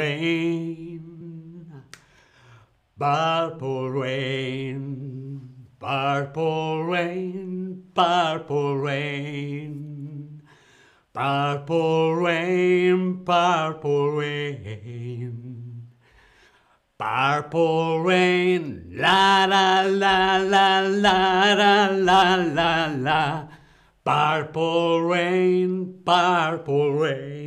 rain, purple rain, purple rain, purple rain, purple rain, purple rain. Purple rain, la la la la la la la la la. Purple rain, purple rain.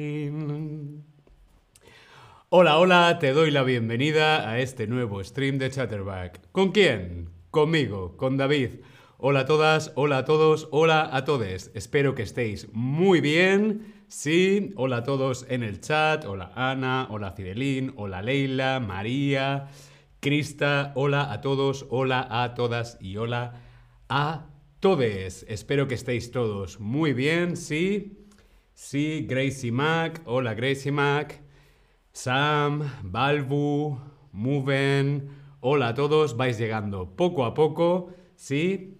Hola, hola, te doy la bienvenida a este nuevo stream de Chatterback. ¿Con quién? Conmigo, con David. Hola a todas, hola a todos, hola a todos. Espero que estéis muy bien. Sí, hola a todos en el chat. Hola Ana, hola Fidelín, hola Leila, María, Crista. Hola a todos, hola a todas y hola a todos. Espero que estéis todos muy bien. Sí, sí, Gracie Mac. Hola Gracie Mac. Sam, Balbu, Moven. Hola a todos. Vais llegando poco a poco. Sí.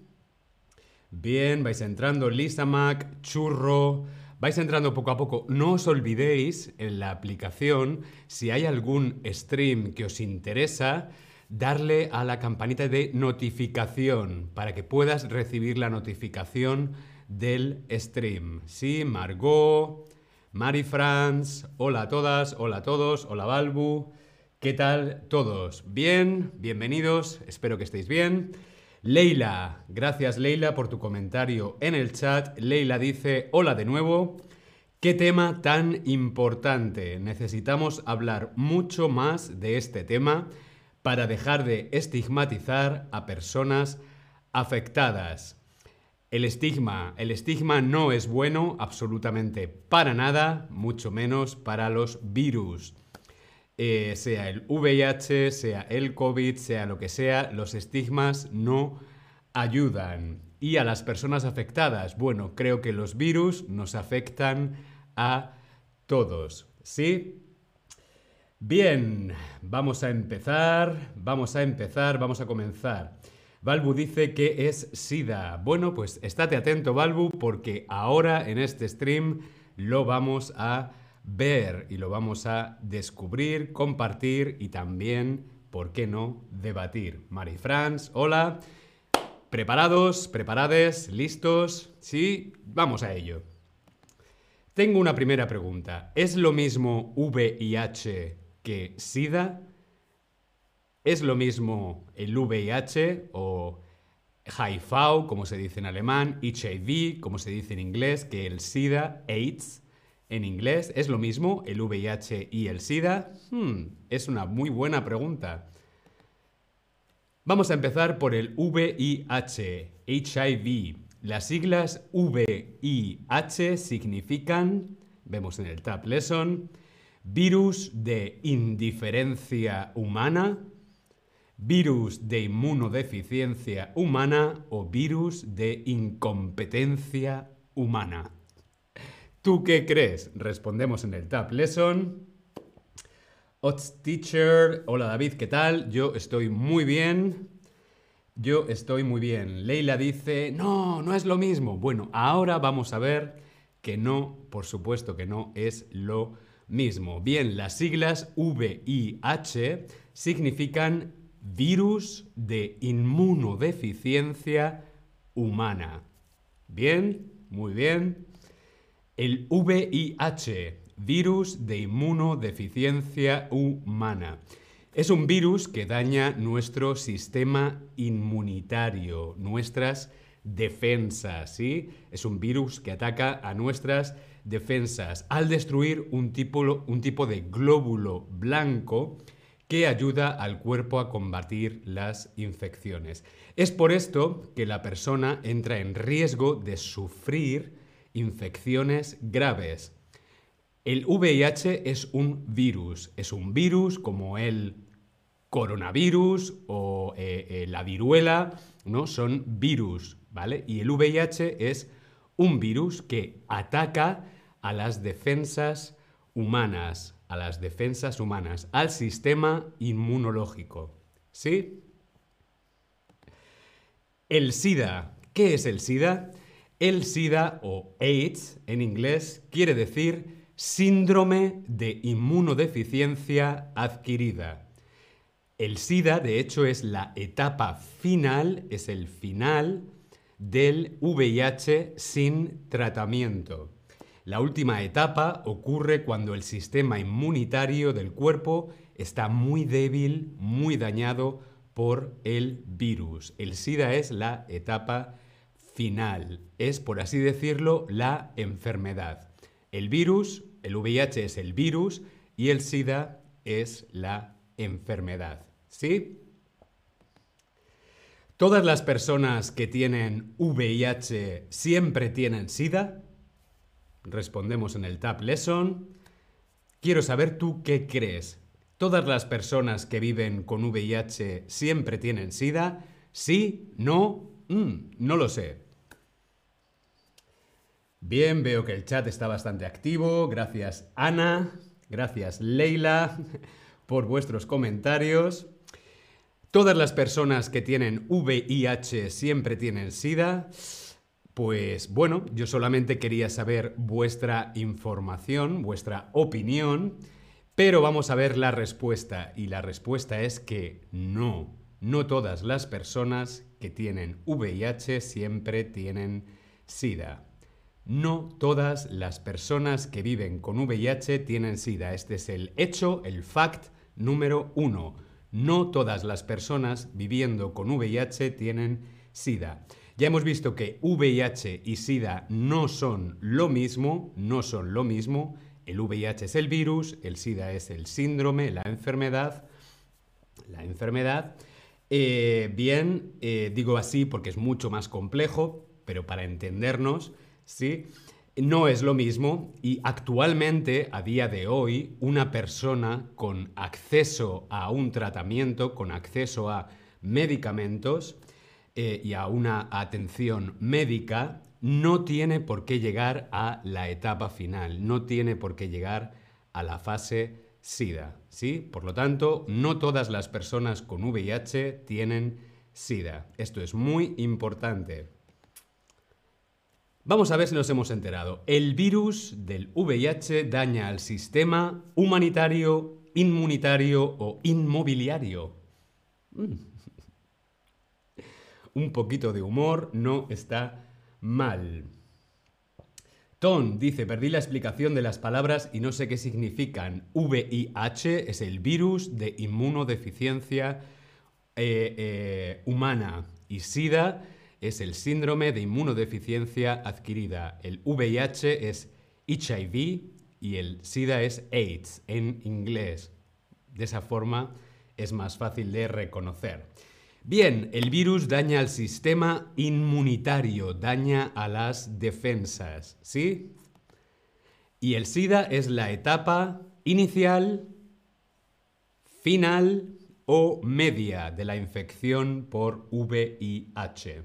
Bien, vais entrando Lisa Mac, Churro. Vais entrando poco a poco. No os olvidéis en la aplicación, si hay algún stream que os interesa, darle a la campanita de notificación para que puedas recibir la notificación del stream. Sí, Margot, Mari Franz, hola a todas, hola a todos, hola Balbu. ¿Qué tal todos? ¿Bien? Bienvenidos, espero que estéis bien. Leila, gracias Leila por tu comentario en el chat. Leila dice, hola de nuevo. ¿Qué tema tan importante? Necesitamos hablar mucho más de este tema para dejar de estigmatizar a personas afectadas. El estigma, el estigma no es bueno absolutamente para nada, mucho menos para los virus. Eh, sea el VIH, sea el COVID, sea lo que sea, los estigmas no ayudan. Y a las personas afectadas, bueno, creo que los virus nos afectan a todos. ¿Sí? Bien, vamos a empezar, vamos a empezar, vamos a comenzar. Balbu dice que es SIDA. Bueno, pues estate atento, Balbu, porque ahora en este stream lo vamos a ver y lo vamos a descubrir, compartir y también, ¿por qué no?, debatir. Mari Franz, hola. ¿Preparados? ¿Preparades? ¿Listos? Sí, vamos a ello. Tengo una primera pregunta. ¿Es lo mismo VIH que SIDA? ¿Es lo mismo el VIH o HIV, como se dice en alemán, HIV, como se dice en inglés, que el SIDA, AIDS? En inglés, ¿es lo mismo el VIH y el SIDA? Hmm, es una muy buena pregunta. Vamos a empezar por el VIH, HIV. Las siglas VIH significan, vemos en el Tab Lesson, virus de indiferencia humana, virus de inmunodeficiencia humana o virus de incompetencia humana. ¿Tú qué crees? Respondemos en el Tab Lesson. Ots Teacher, hola David, ¿qué tal? Yo estoy muy bien. Yo estoy muy bien. Leila dice, no, no es lo mismo. Bueno, ahora vamos a ver que no, por supuesto que no es lo mismo. Bien, las siglas VIH significan virus de inmunodeficiencia humana. Bien, muy bien. El VIH, virus de inmunodeficiencia humana. Es un virus que daña nuestro sistema inmunitario, nuestras defensas, ¿sí? Es un virus que ataca a nuestras defensas al destruir un tipo, un tipo de glóbulo blanco que ayuda al cuerpo a combatir las infecciones. Es por esto que la persona entra en riesgo de sufrir infecciones graves. El VIH es un virus, es un virus como el coronavirus o eh, eh, la viruela, ¿no? Son virus, ¿vale? Y el VIH es un virus que ataca a las defensas humanas, a las defensas humanas, al sistema inmunológico. ¿Sí? El SIDA. ¿Qué es el SIDA? El SIDA o AIDS en inglés quiere decir síndrome de inmunodeficiencia adquirida. El SIDA, de hecho, es la etapa final, es el final del VIH sin tratamiento. La última etapa ocurre cuando el sistema inmunitario del cuerpo está muy débil, muy dañado por el virus. El SIDA es la etapa final, es, por así decirlo, la enfermedad. El virus, el VIH es el virus y el SIDA es la enfermedad. ¿Sí? ¿Todas las personas que tienen VIH siempre tienen SIDA? Respondemos en el Tab Lesson. Quiero saber tú qué crees. ¿Todas las personas que viven con VIH siempre tienen SIDA? ¿Sí? ¿No? Mm, no lo sé. Bien, veo que el chat está bastante activo. Gracias Ana, gracias Leila por vuestros comentarios. Todas las personas que tienen VIH siempre tienen SIDA. Pues bueno, yo solamente quería saber vuestra información, vuestra opinión, pero vamos a ver la respuesta. Y la respuesta es que no, no todas las personas que tienen VIH siempre tienen SIDA. No todas las personas que viven con VIH tienen SIDA. Este es el hecho, el fact número uno. No todas las personas viviendo con VIH tienen SIDA. Ya hemos visto que VIH y SIDA no son lo mismo, no son lo mismo. El VIH es el virus, el SIDA es el síndrome, la enfermedad. La enfermedad. Eh, bien, eh, digo así porque es mucho más complejo, pero para entendernos, ¿sí? No es lo mismo y actualmente, a día de hoy, una persona con acceso a un tratamiento, con acceso a medicamentos eh, y a una atención médica, no tiene por qué llegar a la etapa final, no tiene por qué llegar a la fase SIDA, ¿sí? Por lo tanto, no todas las personas con VIH tienen SIDA. Esto es muy importante. Vamos a ver si nos hemos enterado. El virus del VIH daña al sistema humanitario, inmunitario o inmobiliario. Mm. Un poquito de humor no está mal. Ton dice, perdí la explicación de las palabras y no sé qué significan. VIH es el virus de inmunodeficiencia eh, eh, humana y SIDA es el síndrome de inmunodeficiencia adquirida. El VIH es HIV y el SIDA es AIDS en inglés. De esa forma es más fácil de reconocer. Bien, el virus daña al sistema inmunitario, daña a las defensas, ¿sí? Y el SIDA es la etapa inicial, final o media de la infección por VIH.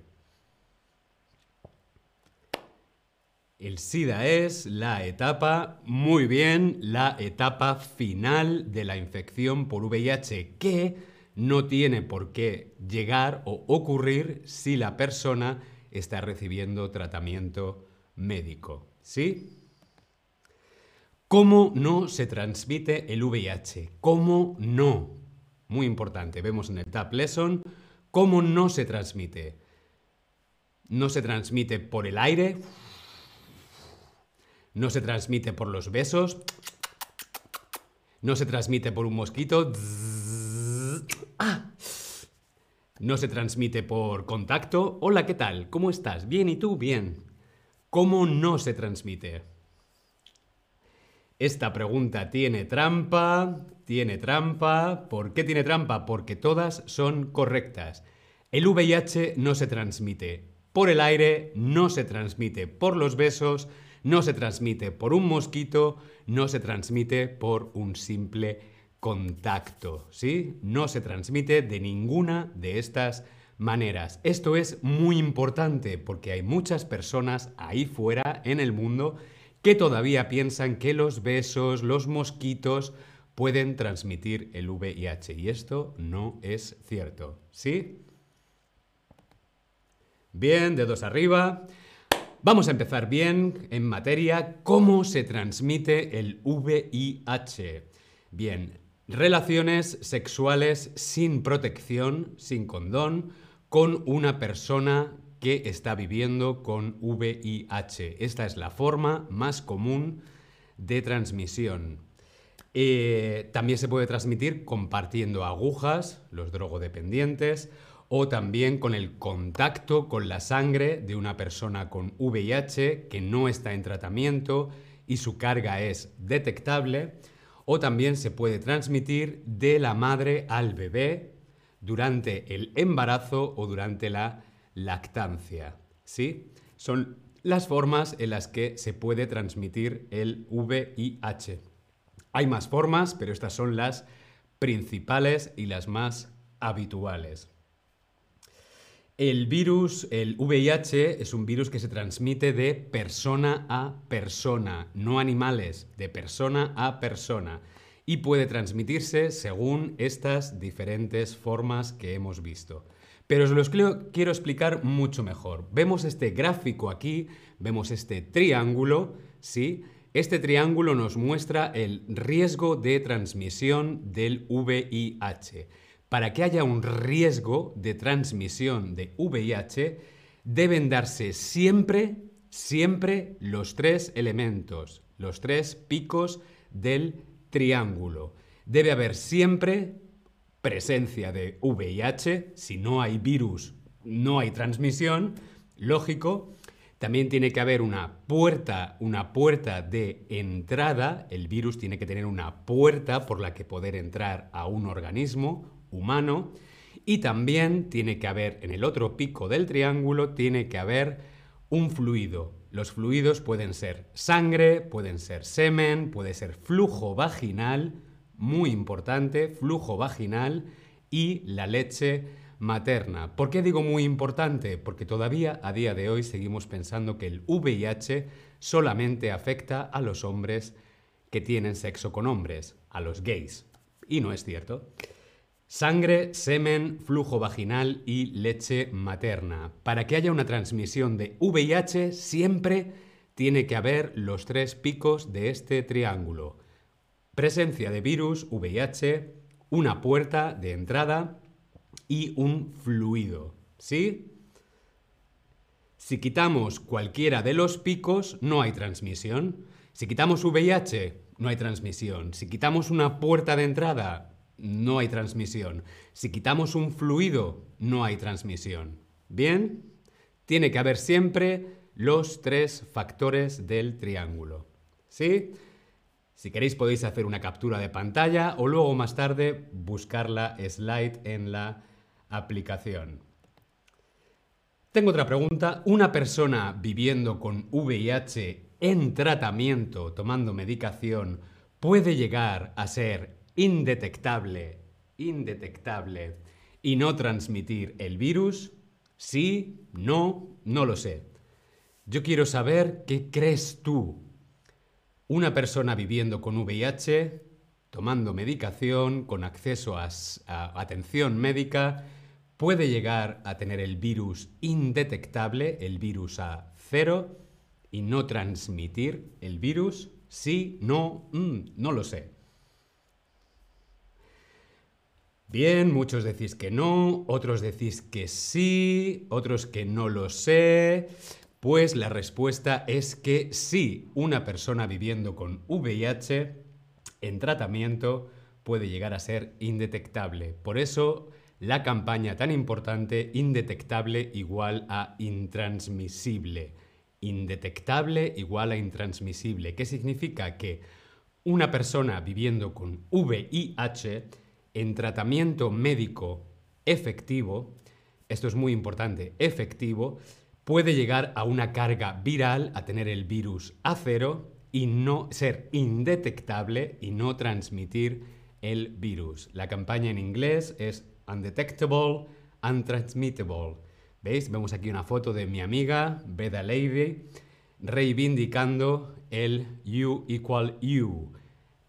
El SIDA es la etapa, muy bien, la etapa final de la infección por VIH, que no tiene por qué llegar o ocurrir si la persona está recibiendo tratamiento médico. ¿Sí? ¿Cómo no se transmite el VIH? ¿Cómo no? Muy importante, vemos en el Tab Lesson cómo no se transmite. No se transmite por el aire, no se transmite por los besos. No se transmite por un mosquito. No se transmite por contacto. Hola, ¿qué tal? ¿Cómo estás? Bien, ¿y tú? Bien. ¿Cómo no se transmite? Esta pregunta tiene trampa, tiene trampa. ¿Por qué tiene trampa? Porque todas son correctas. El VIH no se transmite por el aire, no se transmite por los besos, no se transmite por un mosquito, no se transmite por un simple contacto, ¿sí? No se transmite de ninguna de estas maneras. Esto es muy importante porque hay muchas personas ahí fuera en el mundo que todavía piensan que los besos, los mosquitos pueden transmitir el VIH y esto no es cierto, ¿sí? Bien, dedos arriba. Vamos a empezar bien en materia. ¿Cómo se transmite el VIH? Bien, relaciones sexuales sin protección, sin condón, con una persona que está viviendo con VIH. Esta es la forma más común de transmisión. Eh, también se puede transmitir compartiendo agujas, los drogodependientes, o también con el contacto con la sangre de una persona con VIH que no está en tratamiento y su carga es detectable, o también se puede transmitir de la madre al bebé durante el embarazo o durante la lactancia. ¿Sí? Son las formas en las que se puede transmitir el VIH. Hay más formas, pero estas son las principales y las más habituales. El virus, el VIH, es un virus que se transmite de persona a persona, no animales, de persona a persona, y puede transmitirse según estas diferentes formas que hemos visto. Pero os los quiero explicar mucho mejor. Vemos este gráfico aquí, vemos este triángulo, ¿sí? Este triángulo nos muestra el riesgo de transmisión del VIH. Para que haya un riesgo de transmisión de VIH, deben darse siempre, siempre los tres elementos, los tres picos del triángulo. Debe haber siempre presencia de VIH, si no hay virus, no hay transmisión, lógico. También tiene que haber una puerta, una puerta de entrada, el virus tiene que tener una puerta por la que poder entrar a un organismo, humano y también tiene que haber en el otro pico del triángulo, tiene que haber un fluido. Los fluidos pueden ser sangre, pueden ser semen, puede ser flujo vaginal, muy importante, flujo vaginal y la leche materna. ¿Por qué digo muy importante? Porque todavía a día de hoy seguimos pensando que el VIH solamente afecta a los hombres que tienen sexo con hombres, a los gays. Y no es cierto. Sangre, semen, flujo vaginal y leche materna. Para que haya una transmisión de VIH siempre tiene que haber los tres picos de este triángulo. Presencia de virus, VIH, una puerta de entrada y un fluido. ¿Sí? Si quitamos cualquiera de los picos, no hay transmisión. Si quitamos VIH, no hay transmisión. Si quitamos una puerta de entrada, no hay transmisión. Si quitamos un fluido, no hay transmisión. Bien, tiene que haber siempre los tres factores del triángulo. ¿Sí? Si queréis podéis hacer una captura de pantalla o luego más tarde buscar la slide en la aplicación. Tengo otra pregunta. ¿Una persona viviendo con VIH en tratamiento, tomando medicación, puede llegar a ser indetectable, indetectable y no transmitir el virus? Sí, no, no lo sé. Yo quiero saber qué crees tú. Una persona viviendo con VIH, tomando medicación, con acceso a, atención médica, puede llegar a tener el virus indetectable, el virus a cero, y no transmitir el virus? Sí, no, mm, no lo sé. Bien, muchos decís que no, otros decís que sí, otros que no lo sé. Pues la respuesta es que sí, una persona viviendo con VIH en tratamiento puede llegar a ser indetectable. Por eso la campaña tan importante, indetectable igual a intransmisible. Indetectable igual a intransmisible. ¿Qué significa? Que una persona viviendo con VIH en tratamiento médico efectivo, esto es muy importante, efectivo, puede llegar a una carga viral, a tener el virus a cero y no ser indetectable y no transmitir el virus. La campaña en inglés es Undetectable, Untransmittable. ¿Veis? Vemos aquí una foto de mi amiga, Beda Levy, reivindicando el U equal U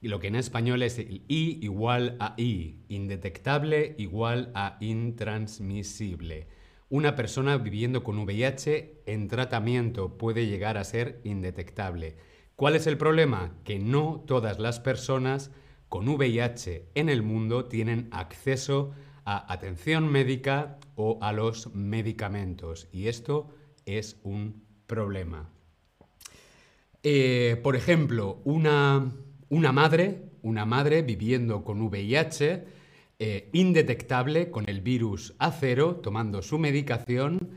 lo que en español es el I igual a I, indetectable igual a intransmisible. una persona viviendo con VIH en tratamiento puede llegar a ser indetectable. ¿Cuál es el problema? Que no todas las personas con VIH en el mundo tienen acceso a atención médica o a los medicamentos. Y esto es un problema. Eh, por ejemplo, una, una, madre, una madre viviendo con VIH, eh, indetectable con el virus A0, tomando su medicación,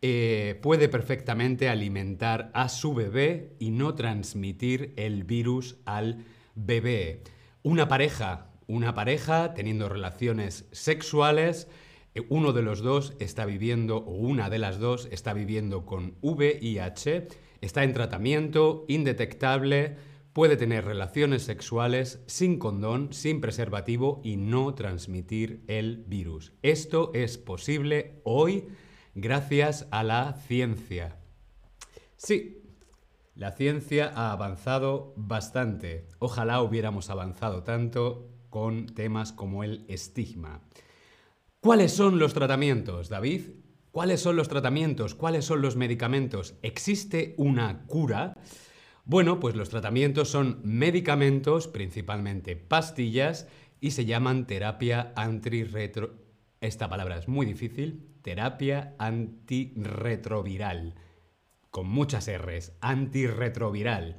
eh, puede perfectamente alimentar a su bebé y no transmitir el virus al bebé. Una pareja, una pareja teniendo relaciones sexuales, eh, uno de los dos está viviendo, o una de las dos está viviendo con VIH, está en tratamiento, indetectable, puede tener relaciones sexuales sin condón, sin preservativo y no transmitir el virus. Esto es posible hoy gracias a la ciencia. Sí, la ciencia ha avanzado bastante. Ojalá hubiéramos avanzado tanto con temas como el estigma. ¿Cuáles son los tratamientos, David? ¿Cuáles son los tratamientos? ¿Cuáles son los medicamentos? ¿Existe una cura? Bueno, pues los tratamientos son medicamentos, principalmente pastillas, y se llaman terapia antirretro... Esta palabra es muy difícil. Terapia antirretroviral. Con muchas R's. Antirretroviral.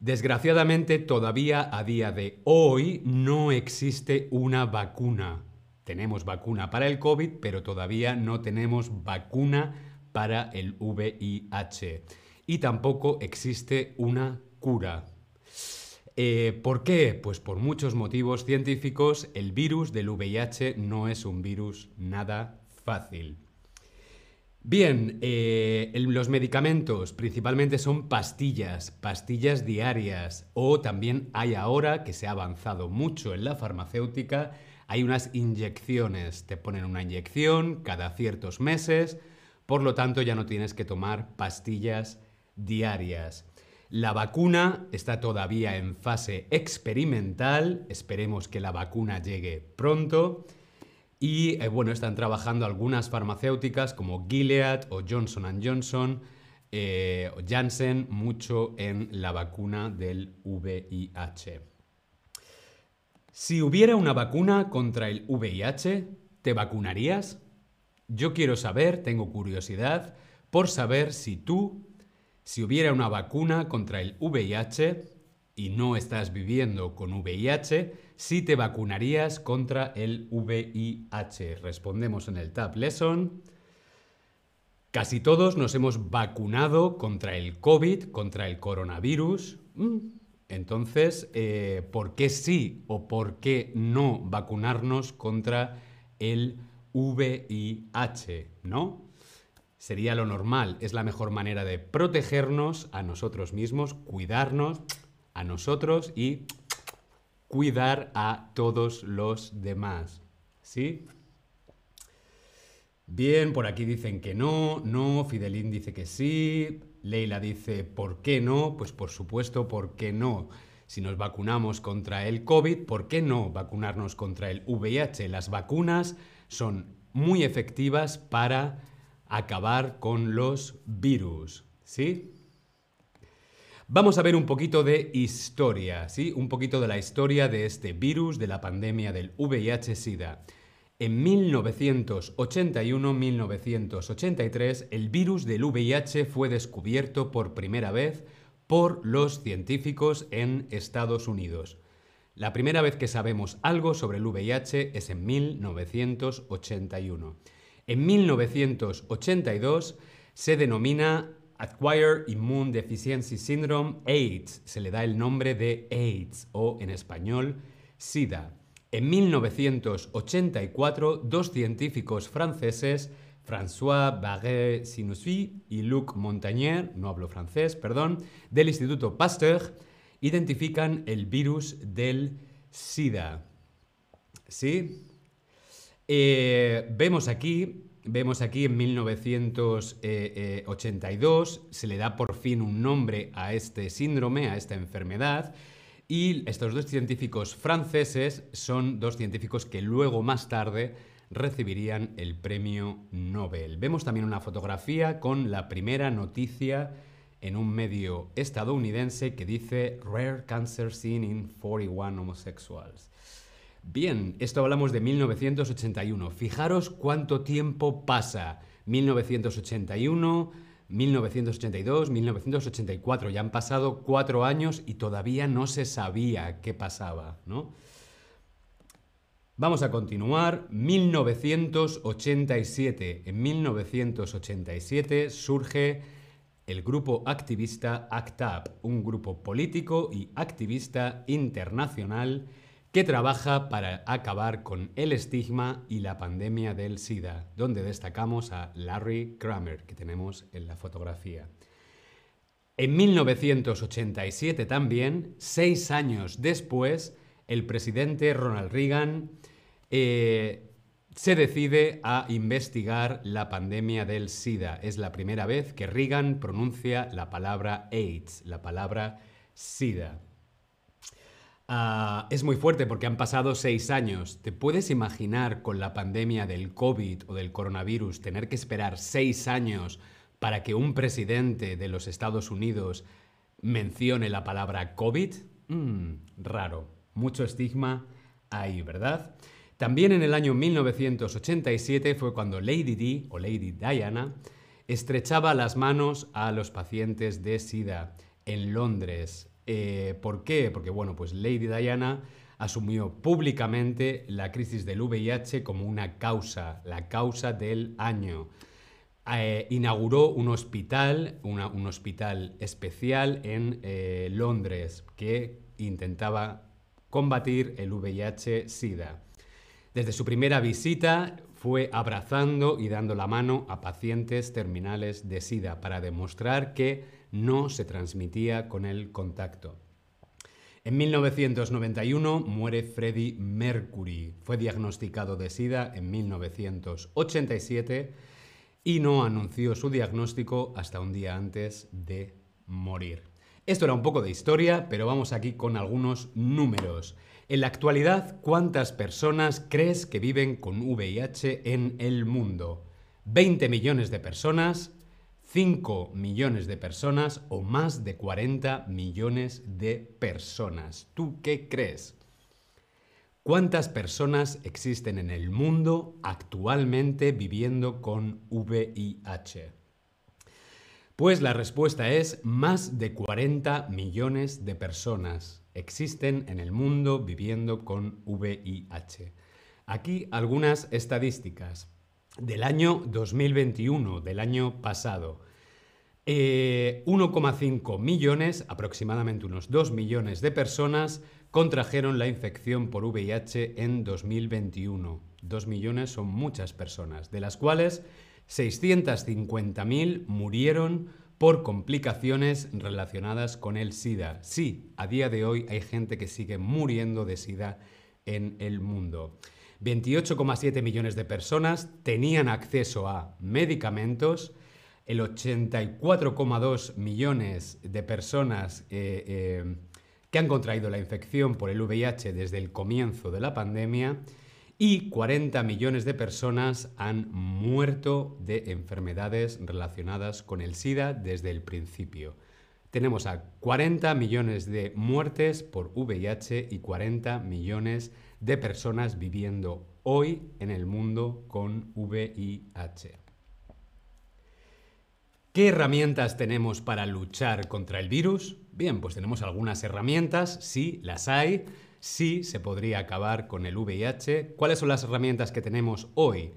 Desgraciadamente, todavía a día de hoy no existe una vacuna. Tenemos vacuna para el COVID, pero todavía no tenemos vacuna para el VIH y tampoco existe una cura. Eh, ¿Por qué? Pues por muchos motivos científicos, el virus del VIH no es un virus nada fácil. Bien, eh, los medicamentos principalmente son pastillas, pastillas diarias, o también hay ahora que se ha avanzado mucho en la farmacéutica, hay unas inyecciones, te ponen una inyección cada ciertos meses, por lo tanto ya no tienes que tomar pastillas diarias. La vacuna está todavía en fase experimental, esperemos que la vacuna llegue pronto. Y eh, bueno, están trabajando algunas farmacéuticas como Gilead o Johnson Johnson eh, o Janssen mucho en la vacuna del VIH. Si hubiera una vacuna contra el VIH, ¿te vacunarías? Yo quiero saber, tengo curiosidad por saber si tú si hubiera una vacuna contra el VIH y no estás viviendo con VIH, si te vacunarías contra el VIH. Respondemos en el Tab Lesson. Casi todos nos hemos vacunado contra el COVID, contra el coronavirus. Mm. Entonces, eh, ¿por qué sí o por qué no vacunarnos contra el VIH? ¿No? Sería lo normal, es la mejor manera de protegernos a nosotros mismos, cuidarnos a nosotros y cuidar a todos los demás. ¿Sí? Bien, por aquí dicen que no, no, Fidelín dice que sí, Leila dice, ¿por qué no? Pues por supuesto, ¿por qué no? Si nos vacunamos contra el COVID, ¿por qué no vacunarnos contra el VIH? Las vacunas son muy efectivas para acabar con los virus, ¿sí? Vamos a ver un poquito de historia, ¿sí? Un poquito de la historia de este virus, de la pandemia del VIH-Sida. En 1981-1983, el virus del VIH fue descubierto por primera vez por los científicos en Estados Unidos. La primera vez que sabemos algo sobre el VIH es en 1981. En 1982 se denomina Acquired Immune Deficiency Syndrome AIDS, se le da el nombre de AIDS o en español SIDA. En 1984, dos científicos franceses, François Barré Sinoussi y Luc Montagnier, no hablo francés, perdón, del Instituto Pasteur, identifican el virus del SIDA. ¿Sí? Eh, vemos aquí, vemos aquí en 1982, se le da por fin un nombre a este síndrome, a esta enfermedad, y estos dos científicos franceses son dos científicos que luego más tarde recibirían el premio Nobel. Vemos también una fotografía con la primera noticia en un medio estadounidense que dice Rare Cancer Seen in 41 Homosexuals. Bien, esto hablamos de 1981. Fijaros cuánto tiempo pasa. 1981, 1982, 1984. Ya han pasado cuatro años y todavía no se sabía qué pasaba, ¿no? Vamos a continuar. 1987. En 1987 surge el grupo activista ACT UP, un grupo político y activista internacional que trabaja para acabar con el estigma y la pandemia del SIDA, donde destacamos a Larry Kramer, que tenemos en la fotografía. En 1987 también, seis años después, el presidente Ronald Reagan eh, se decide a investigar la pandemia del SIDA. Es la primera vez que Reagan pronuncia la palabra AIDS, la palabra SIDA. Ah, es muy fuerte porque han pasado seis años. ¿Te puedes imaginar con la pandemia del COVID o del coronavirus tener que esperar seis años para que un presidente de los Estados Unidos mencione la palabra COVID? Mm, raro. Mucho estigma ahí, ¿verdad? También en el año 1987 fue cuando Lady Di o Lady Diana estrechaba las manos a los pacientes de SIDA en Londres. Eh, ¿Por qué? Porque, bueno, pues Lady Diana asumió públicamente la crisis del VIH como una causa, la causa del año. Eh, inauguró un hospital, un hospital especial en eh, Londres que intentaba combatir el VIH-Sida. Desde su primera visita fue abrazando y dando la mano a pacientes terminales de SIDA para demostrar que no se transmitía con el contacto. En 1991 muere Freddie Mercury. Fue diagnosticado de SIDA en 1987 y no anunció su diagnóstico hasta un día antes de morir. Esto era un poco de historia, pero vamos aquí con algunos números. En la actualidad, ¿cuántas personas crees que viven con VIH en el mundo? ¿20 millones de personas? 5 millones de personas o más de 40 millones de personas. ¿Tú qué crees? ¿Cuántas personas existen en el mundo actualmente viviendo con VIH? Pues la respuesta es más de 40 millones de personas existen en el mundo viviendo con VIH. Aquí algunas estadísticas del año 2021, del año pasado. 1,5 eh, millones, aproximadamente unos 2 millones de personas contrajeron la infección por VIH en 2021. 2 millones son muchas personas, de las cuales 650.000 murieron por complicaciones relacionadas con el SIDA. Sí, a día de hoy hay gente que sigue muriendo de SIDA en el mundo. 28,7 millones de personas tenían acceso a medicamentos, el 84,2 millones de personas eh, eh, que han contraído la infección por el VIH desde el comienzo de la pandemia y 40 millones de personas han muerto de enfermedades relacionadas con el SIDA desde el principio. Tenemos a 40 millones de muertes por VIH y 40 millones de personas viviendo hoy en el mundo con VIH. ¿Qué herramientas tenemos para luchar contra el virus? Bien, pues tenemos algunas herramientas, sí, las hay, sí se podría acabar con el VIH. ¿Cuáles son las herramientas que tenemos hoy?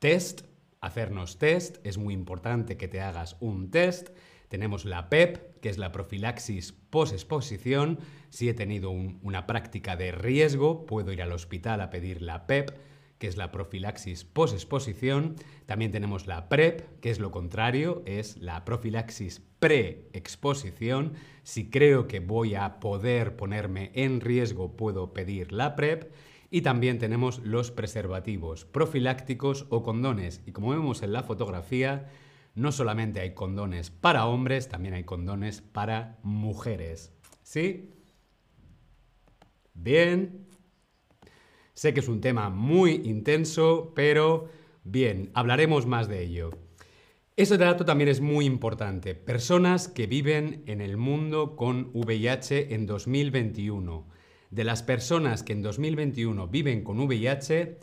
Test, hacernos test, es muy importante que te hagas un test. Tenemos la PEP, que es la profilaxis post-exposición. Si he tenido una práctica de riesgo, puedo ir al hospital a pedir la PEP que es la profilaxis post-exposición. También tenemos la PrEP, que es lo contrario, es la profilaxis pre-exposición. Si creo que voy a poder ponerme en riesgo, puedo pedir la PrEP. Y también tenemos los preservativos profilácticos o condones. Y como vemos en la fotografía, no solamente hay condones para hombres, también hay condones para mujeres. ¿Sí? Bien. Sé que es un tema muy intenso, pero bien, hablaremos más de ello. Ese dato también es muy importante. Personas que viven en el mundo con VIH en 2021. De las personas que en 2021 viven con VIH,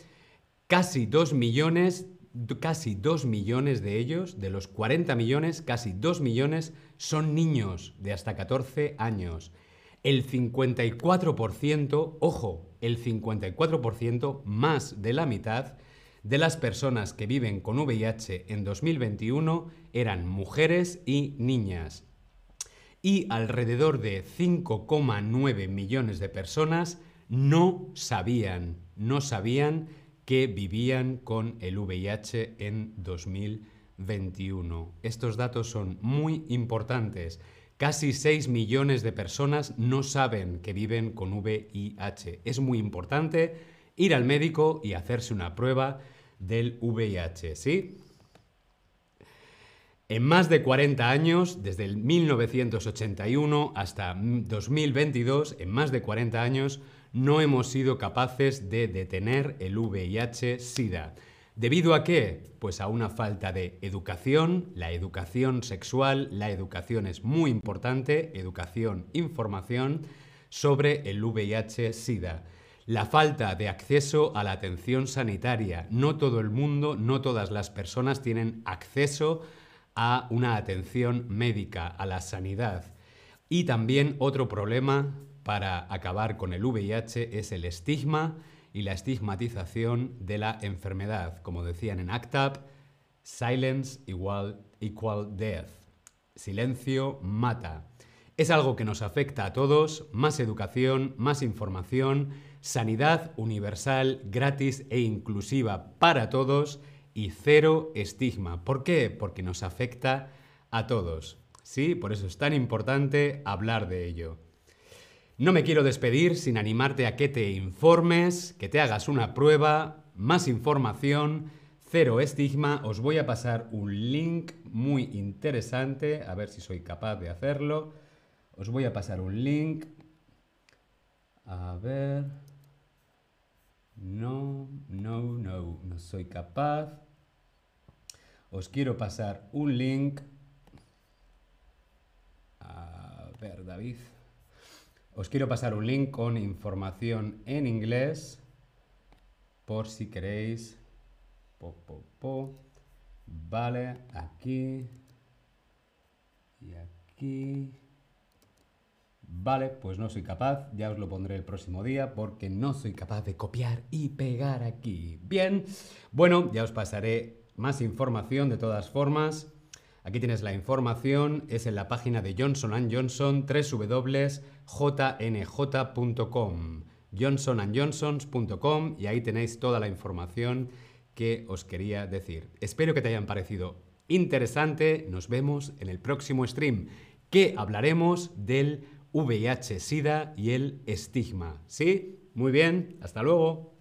casi 2 millones, casi 2 millones de ellos, de los 40 millones, casi 2 millones son niños de hasta 14 años. El 54%, ojo, el 54% más de la mitad de las personas que viven con VIH en 2021 eran mujeres y niñas. Y alrededor de 5,9 millones de personas no sabían, no sabían que vivían con el VIH en 2021. Estos datos son muy importantes. Casi 6 millones de personas no saben que viven con VIH. Es muy importante ir al médico y hacerse una prueba del VIH, ¿sí? En más de 40 años, desde el 1981 hasta 2022, en más de 40 años, no hemos sido capaces de detener el VIH-Sida. ¿Debido a qué? Pues a una falta de educación, la educación sexual, la educación es muy importante, educación, información sobre el VIH-Sida. La falta de acceso a la atención sanitaria. No todo el mundo, no todas las personas tienen acceso a una atención médica, a la sanidad. Y también otro problema para acabar con el VIH es el estigma y la estigmatización de la enfermedad. Como decían en ACTAP, silence igual equal death. Silencio mata. Es algo que nos afecta a todos, más educación, más información, sanidad universal, gratis e inclusiva para todos y cero estigma. ¿Por qué? Porque nos afecta a todos. Sí, por eso es tan importante hablar de ello. No me quiero despedir sin animarte a que te informes, que te hagas una prueba, más información, cero estigma. Os voy a pasar un link muy interesante, a ver si soy capaz de hacerlo. Os voy a pasar un link. A ver. No, no, no, no soy capaz. Os quiero pasar un link. A ver, David. Os quiero pasar un link con información en inglés por si queréis. Po. Vale, aquí y aquí. Vale, pues no soy capaz, ya os lo pondré el próximo día porque no soy capaz de copiar y pegar aquí. Bien, bueno, ya os pasaré más información de todas formas. Aquí tienes la información, es en la página de Johnson Johnson, www.jnj.com, johnsonandjohnsons.com y ahí tenéis toda la información que os quería decir. Espero que te hayan parecido interesante, nos vemos en el próximo stream, que hablaremos del VIH, SIDA y el estigma. ¿Sí? Muy bien, hasta luego.